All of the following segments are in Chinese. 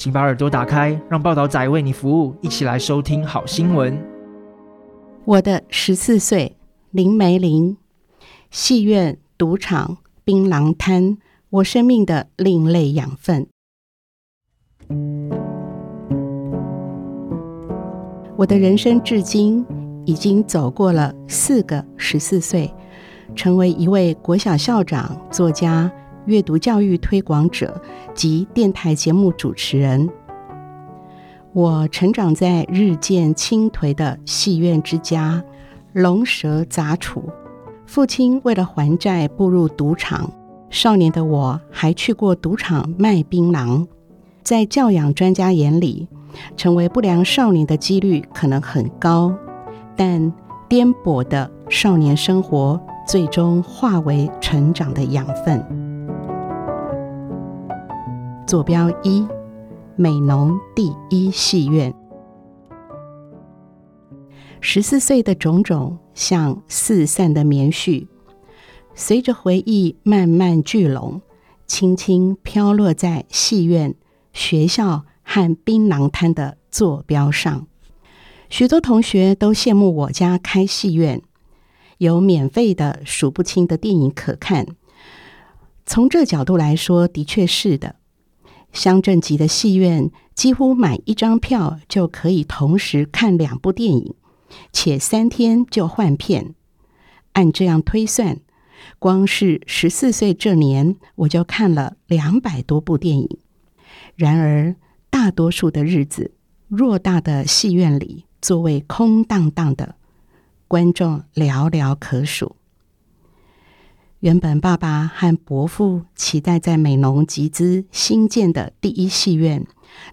请把耳朵打开，让报道仔为你服务，一起来收听好新闻。我的十四岁，林梅玲，戏院、赌场、槟榔摊，我生命的另类养分。我的人生至今已经走过了四个十四岁，成为一位国小校长、作家。阅读教育推广者及电台节目主持人。我成长在日渐倾颓的戏院之家，龙蛇杂处。父亲为了还债步入赌场，少年的我还去过赌场卖槟榔。在教养专家眼里，成为不良少年的几率可能很高，但颠簸的少年生活最终化为成长的养分。坐标一，美浓第一戏院。十四岁的种种像四散的棉絮，随着回忆慢慢聚拢，轻轻飘落在戏院、学校和槟榔摊的坐标上。许多同学都羡慕我家开戏院，有免费的数不清的电影可看。从这角度来说，的确是的。乡镇级的戏院几乎买一张票就可以同时看两部电影，且三天就换片。按这样推算，光是十四岁这年，我就看了两百多部电影。然而，大多数的日子，偌大的戏院里座位空荡荡的，观众寥寥可数。原本爸爸和伯父期待在美浓集资新建的第一戏院，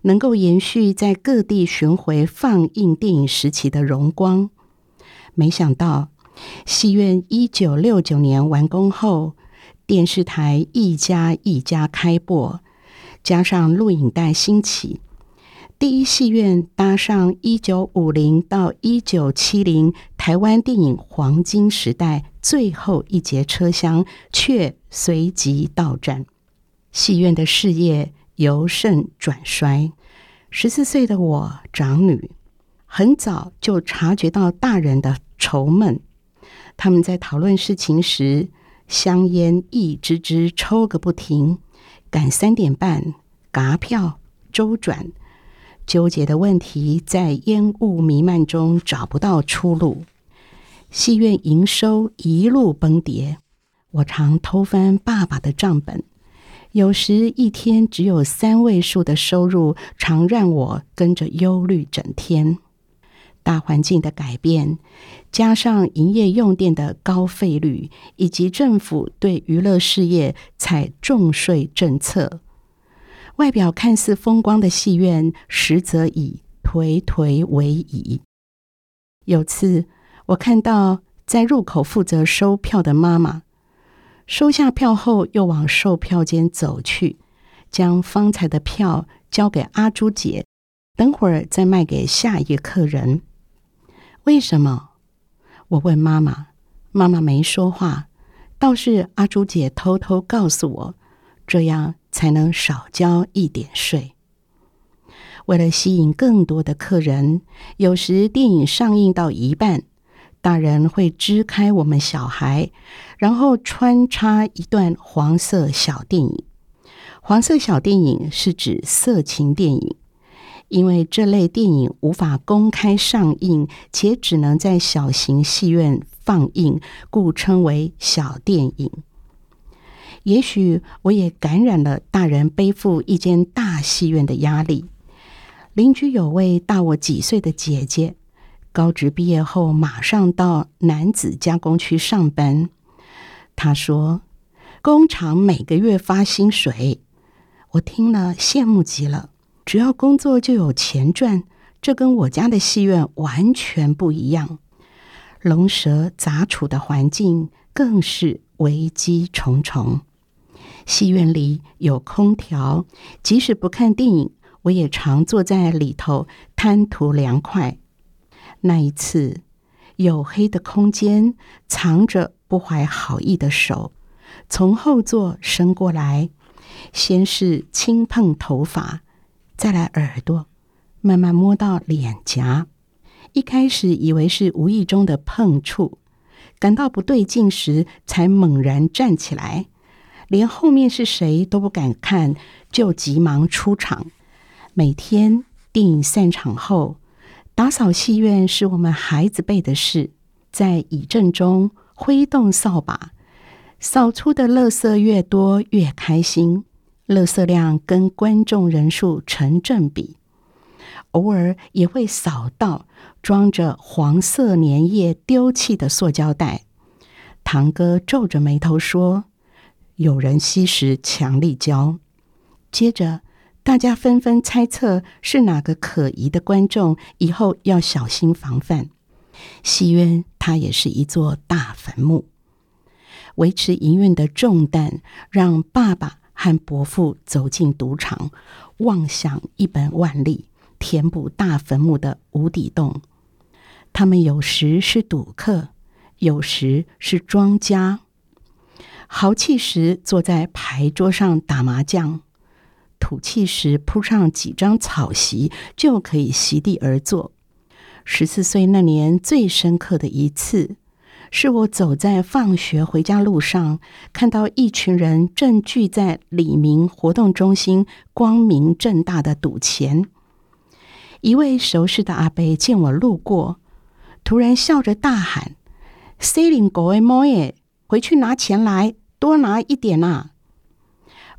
能够延续在各地巡回放映电影时期的荣光。没想到，戏院一九六九年完工后，电视台一家一家开播，加上录影带兴起。第一戏院搭上一九五零到一九七零台湾电影黄金时代最后一节车厢，却随即到站。戏院的事业由盛转衰。十四岁的我，长女，很早就察觉到大人的愁闷。他们在讨论事情时，香烟一支支抽个不停，赶三点半，嘎票，周转。纠结的问题在烟雾弥漫中找不到出路，戏院营收一路崩跌。我常偷翻爸爸的账本，有时一天只有三位数的收入，常让我跟着忧虑整天。大环境的改变，加上营业用电的高费率，以及政府对娱乐事业采重税政策。外表看似风光的戏院，实则已颓颓为已。有次，我看到在入口负责收票的妈妈，收下票后又往售票间走去，将方才的票交给阿朱姐，等会儿再卖给下一个客人。为什么？我问妈妈，妈妈没说话，倒是阿朱姐偷偷告诉我，这样。才能少交一点税。为了吸引更多的客人，有时电影上映到一半，大人会支开我们小孩，然后穿插一段黄色小电影。黄色小电影是指色情电影，因为这类电影无法公开上映，且只能在小型戏院放映，故称为小电影。也许我也感染了大人背负一间大戏院的压力。邻居有位大我几岁的姐姐，高职毕业后马上到男子加工区上班。她说：“工厂每个月发薪水。”我听了羡慕极了。只要工作就有钱赚，这跟我家的戏院完全不一样，龙蛇杂处的环境更是危机重重。戏院里有空调，即使不看电影，我也常坐在里头贪图凉快。那一次，黝黑的空间藏着不怀好意的手，从后座伸过来，先是轻碰头发，再来耳朵，慢慢摸到脸颊。一开始以为是无意中的碰触，感到不对劲时，才猛然站起来。连后面是谁都不敢看，就急忙出场。每天电影散场后，打扫戏院是我们孩子辈的事，在椅阵中挥动扫把，扫出的垃圾越多越开心，垃圾量跟观众人数成正比。偶尔也会扫到装着黄色粘液丢弃的塑胶袋。堂哥皱着眉头说。有人吸食强力胶，接着大家纷纷猜测是哪个可疑的观众，以后要小心防范。戏院它也是一座大坟墓，维持营运的重担让爸爸和伯父走进赌场，妄想一本万利，填补大坟墓的无底洞。他们有时是赌客，有时是庄家。豪气时坐在牌桌上打麻将，土气时铺上几张草席就可以席地而坐。十四岁那年最深刻的一次，是我走在放学回家路上，看到一群人正聚在里民活动中心，光明正大的赌钱。一位熟识的阿伯见我路过，突然笑着大喊：“西林狗诶，摩耶！”回去拿钱来，多拿一点啊！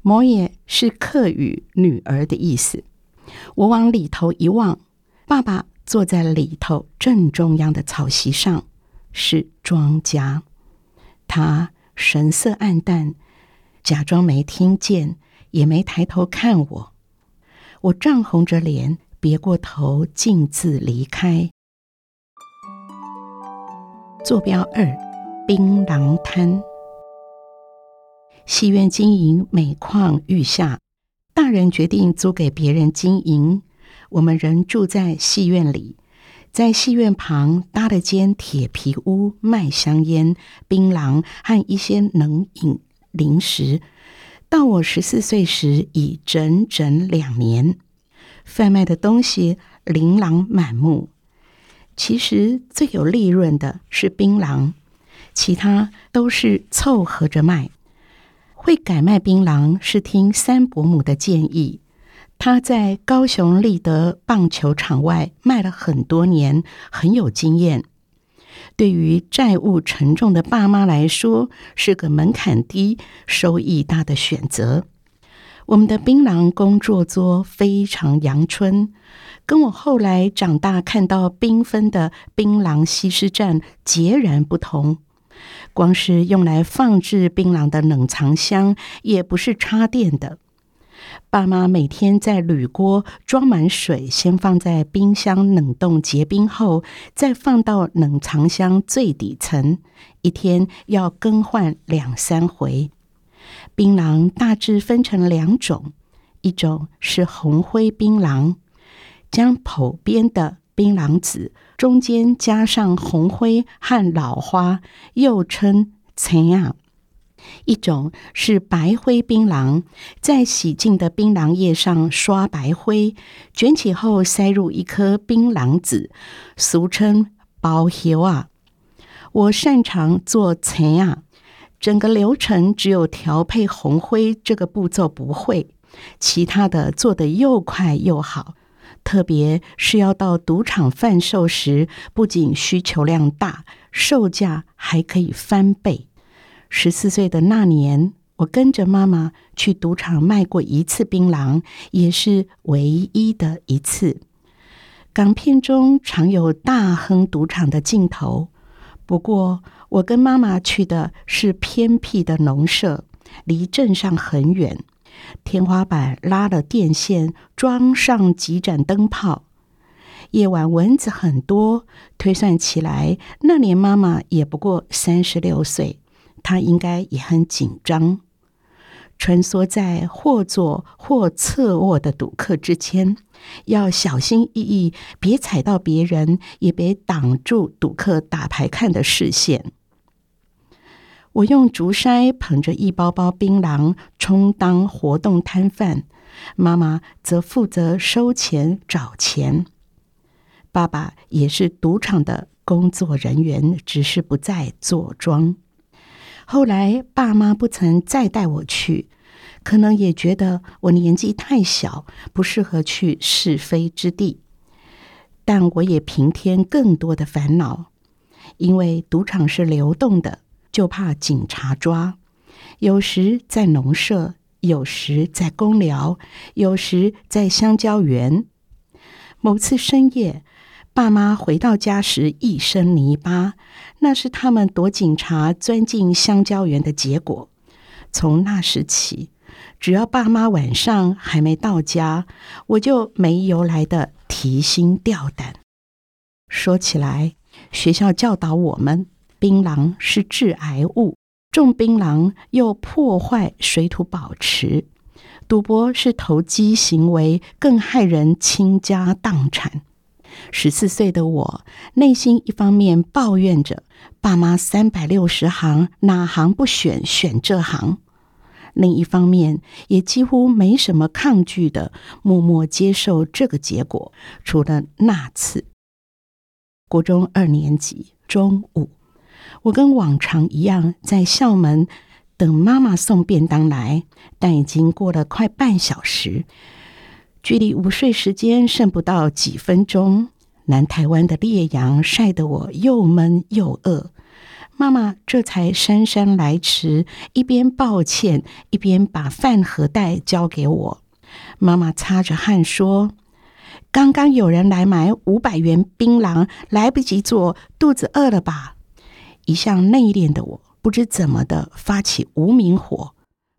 摩耶是客语“女儿”的意思。我往里头一望，爸爸坐在里头正中央的草席上，是庄家。他神色黯淡，假装没听见，也没抬头看我。我涨红着脸，别过头，径自离开。坐标二。槟榔摊，戏院经营每况愈下，大人决定租给别人经营。我们仍住在戏院里，在戏院旁搭了间铁皮屋，卖香烟、槟榔和一些冷饮零食。到我十四岁时，已整整两年，贩卖的东西琳琅满目。其实最有利润的是槟榔。其他都是凑合着卖。会改卖槟榔是听三伯母的建议。他在高雄立德棒球场外卖了很多年，很有经验。对于债务沉重的爸妈来说，是个门槛低、收益大的选择。我们的槟榔工作桌非常阳春，跟我后来长大看到缤纷的槟榔西施站截然不同。光是用来放置槟榔的冷藏箱，也不是插电的。爸妈每天在铝锅装满水，先放在冰箱冷冻结冰后，再放到冷藏箱最底层，一天要更换两三回。槟榔大致分成两种，一种是红灰槟榔，将剖边的槟榔籽。中间加上红灰和老花，又称陈亚。一种是白灰槟榔，在洗净的槟榔叶上刷白灰，卷起后塞入一颗槟榔籽，俗称包油啊。我擅长做陈亚，整个流程只有调配红灰这个步骤不会，其他的做得又快又好。特别是要到赌场贩售时，不仅需求量大，售价还可以翻倍。十四岁的那年，我跟着妈妈去赌场卖过一次槟榔，也是唯一的一次。港片中常有大亨赌场的镜头，不过我跟妈妈去的是偏僻的农舍，离镇上很远。天花板拉了电线，装上几盏灯泡。夜晚蚊子很多，推算起来，那年妈妈也不过三十六岁，她应该也很紧张。穿梭在或坐或侧卧的赌客之间，要小心翼翼，别踩到别人，也别挡住赌客打牌看的视线。我用竹筛捧着一包包槟榔，充当活动摊贩，妈妈则负责收钱找钱。爸爸也是赌场的工作人员，只是不再坐庄。后来，爸妈不曾再带我去，可能也觉得我年纪太小，不适合去是非之地。但我也平添更多的烦恼，因为赌场是流动的，就怕警察抓。有时在农舍，有时在公寮，有时在香蕉园。某次深夜，爸妈回到家时一身泥巴，那是他们躲警察钻进香蕉园的结果。从那时起，只要爸妈晚上还没到家，我就没由来的提心吊胆。说起来，学校教导我们，槟榔是致癌物，种槟榔又破坏水土保持，赌博是投机行为，更害人倾家荡产。十四岁的我，内心一方面抱怨着爸妈三百六十行，哪行不选，选这行；另一方面，也几乎没什么抗拒的，默默接受这个结果。除了那次，国中二年级中午，我跟往常一样在校门等妈妈送便当来，但已经过了快半小时。距离午睡时间剩不到几分钟，南台湾的烈阳晒得我又闷又饿。妈妈这才姗姗来迟，一边抱歉，一边把饭盒袋交给我。妈妈擦着汗说：“刚刚有人来买五百元槟榔，来不及做，肚子饿了吧？”一向内敛的我，不知怎么的发起无名火，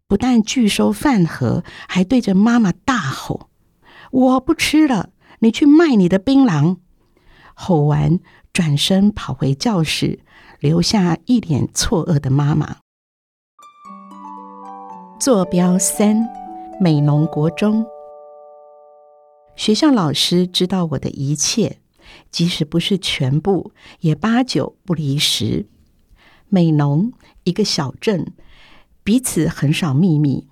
不但拒收饭盒，还对着妈妈大吼。我不吃了，你去卖你的槟榔！吼完，转身跑回教室，留下一脸错愕的妈妈。坐标三，美浓国中。学校老师知道我的一切，即使不是全部，也八九不离十。美浓一个小镇，彼此很少秘密。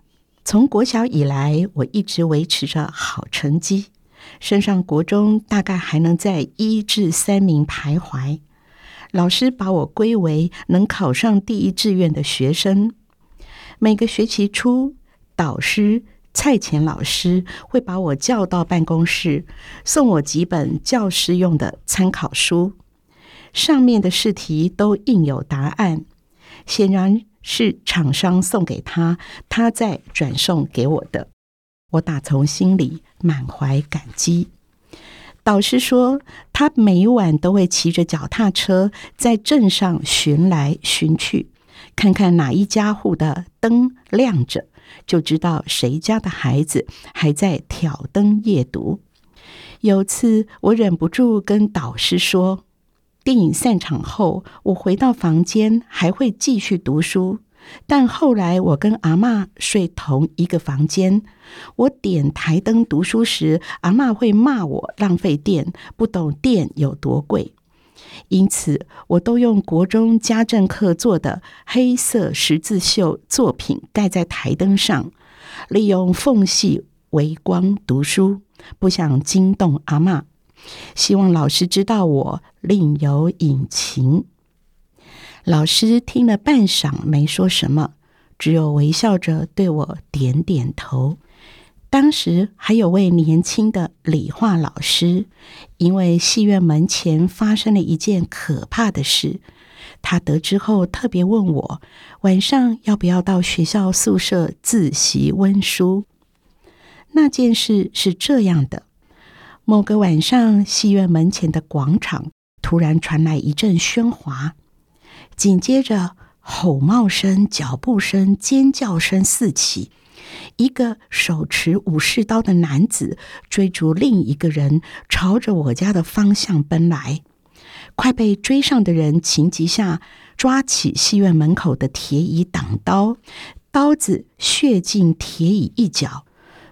从国小以来，我一直维持着好成绩，升上国中大概还能在一至三名徘徊。老师把我归为能考上第一志愿的学生。每个学期初，导师蔡前老师会把我叫到办公室，送我几本教师用的参考书，上面的试题都印有答案。显然。是厂商送给他，他再转送给我的。我打从心里满怀感激。导师说，他每晚都会骑着脚踏车在镇上巡来巡去，看看哪一家户的灯亮着，就知道谁家的孩子还在挑灯夜读。有次，我忍不住跟导师说。电影散场后，我回到房间还会继续读书，但后来我跟阿嬷睡同一个房间。我点台灯读书时，阿嬷会骂我浪费电，不懂电有多贵。因此，我都用国中家政课做的黑色十字绣作品盖在台灯上，利用缝隙微光读书，不想惊动阿嬷。希望老师知道我另有隐情。老师听了半晌，没说什么，只有微笑着对我点点头。当时还有位年轻的理化老师，因为戏院门前发生了一件可怕的事，他得知后特别问我晚上要不要到学校宿舍自习温书。那件事是这样的。某个晚上，戏院门前的广场突然传来一阵喧哗，紧接着吼骂声、脚步声、尖叫声四起，一个手持武士刀的男子追逐另一个人，朝着我家的方向奔来。快被追上的人情急下抓起戏院门口的铁椅挡刀，刀子血进铁椅一角。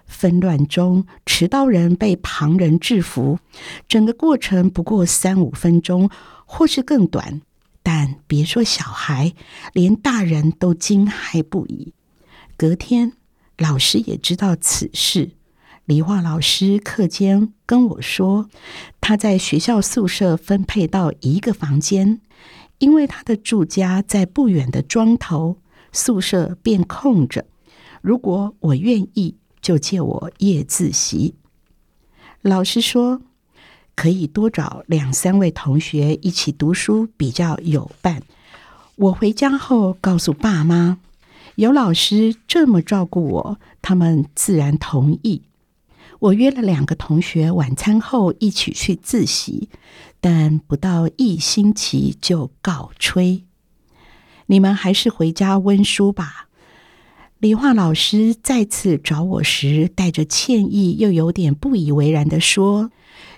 纷乱中，持刀人被旁人制服。整个过程不过三五分钟，或是更短。但别说小孩，连大人都惊骇不已。隔天，老师也知道此事。理化老师课间跟我说，他在学校宿舍分配到一个房间，因为他的住家在不远的庄头，宿舍便空着。如果我愿意，就借我夜自习。老师说，可以多找两三位同学一起读书，比较有伴。我回家后告诉爸妈，有老师这么照顾我，他们自然同意。我约了两个同学，晚餐后一起去自习，但不到一星期就告吹。你们还是回家温书吧。理化老师再次找我时，带着歉意又有点不以为然地说：“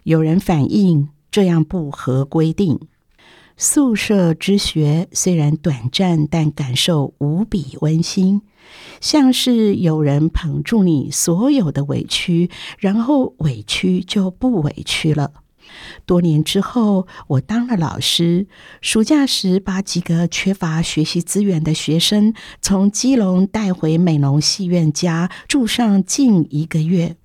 有人反映这样不合规定。宿舍之学虽然短暂，但感受无比温馨。”像是有人捧住你所有的委屈，然后委屈就不委屈了。多年之后，我当了老师，暑假时把几个缺乏学习资源的学生从基隆带回美浓戏院家住上近一个月。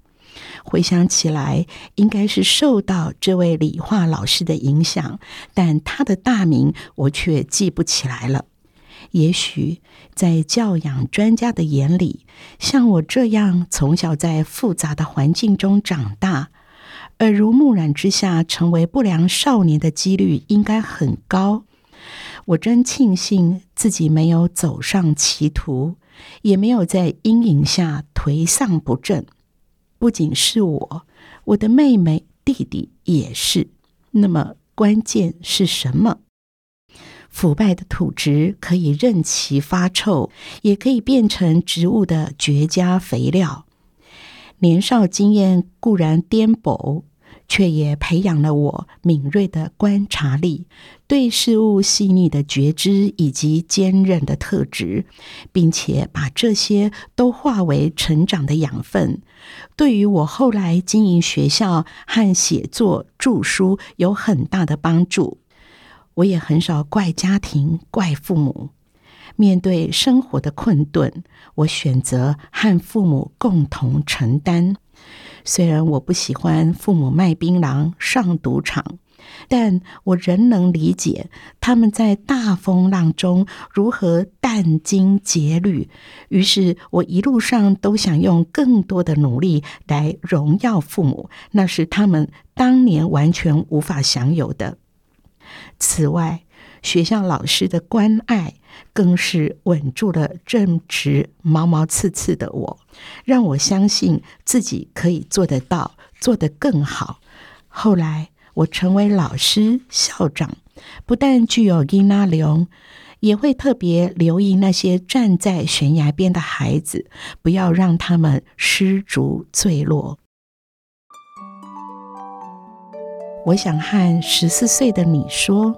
回想起来，应该是受到这位理化老师的影响，但他的大名我却记不起来了。也许在教养专家的眼里，像我这样从小在复杂的环境中长大，耳濡目染之下成为不良少年的几率应该很高。我真庆幸自己没有走上歧途，也没有在阴影下颓丧不振。不仅是我，我的妹妹、弟弟也是。那么关键是什么？腐败的土质可以任其发臭，也可以变成植物的绝佳肥料。年少经验固然颠簸，却也培养了我敏锐的观察力、对事物细腻的觉知以及坚韧的特质，并且把这些都化为成长的养分，对于我后来经营学校和写作著书有很大的帮助。我也很少怪家庭、怪父母。面对生活的困顿，我选择和父母共同承担。虽然我不喜欢父母卖槟榔、上赌场，但我仍能理解他们在大风浪中如何殚精竭虑。于是，我一路上都想用更多的努力来荣耀父母，那是他们当年完全无法享有的。此外，学校老师的关爱更是稳住了正值毛毛刺刺的我，让我相信自己可以做得到，做得更好。后来，我成为老师、校长，不但具有囡仔龙，也会特别留意那些站在悬崖边的孩子，不要让他们失足坠落。我想和十四岁的你说，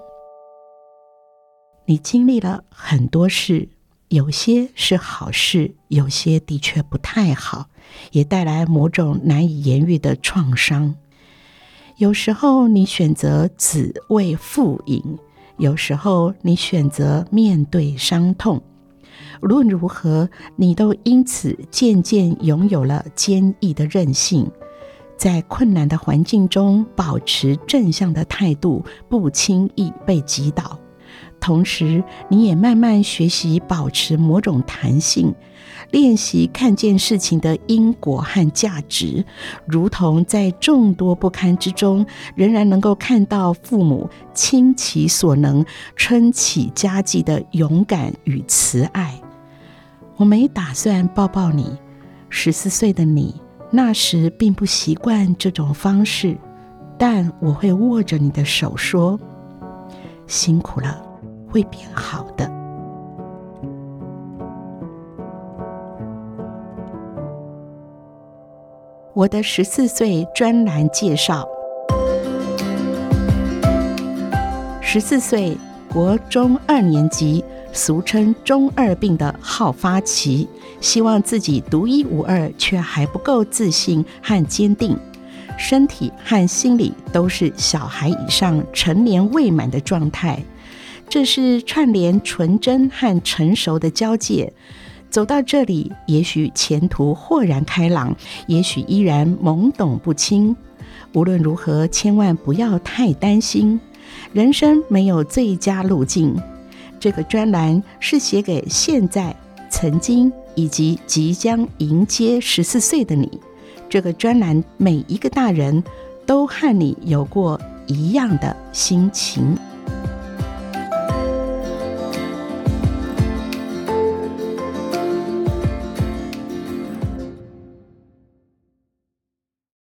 你经历了很多事，有些是好事，有些的确不太好，也带来某种难以言喻的创伤。有时候你选择子为父隐，有时候你选择面对伤痛。无论如何，你都因此渐渐拥有了坚毅的韧性。在困难的环境中保持正向的态度，不轻易被击倒。同时，你也慢慢学习保持某种弹性，练习看见事情的因果和价值，如同在众多不堪之中，仍然能够看到父母倾其所能撑起家计的勇敢与慈爱。我没打算抱抱你，十四岁的你。那时并不习惯这种方式，但我会握着你的手说：“辛苦了，会变好的。”我的十四岁专栏介绍。十四岁，国中二年级，俗称中二病的好发期，希望自己独一无二，却还不够自信和坚定，身体和心理都是小孩以上成年未满的状态。这是串联纯真和成熟的交界。走到这里，也许前途豁然开朗，也许依然懵懂不清。无论如何，千万不要太担心。人生没有最佳路径。这个专栏是写给现在、曾经以及即将迎接十四岁的你。这个专栏，每一个大人都和你有过一样的心情。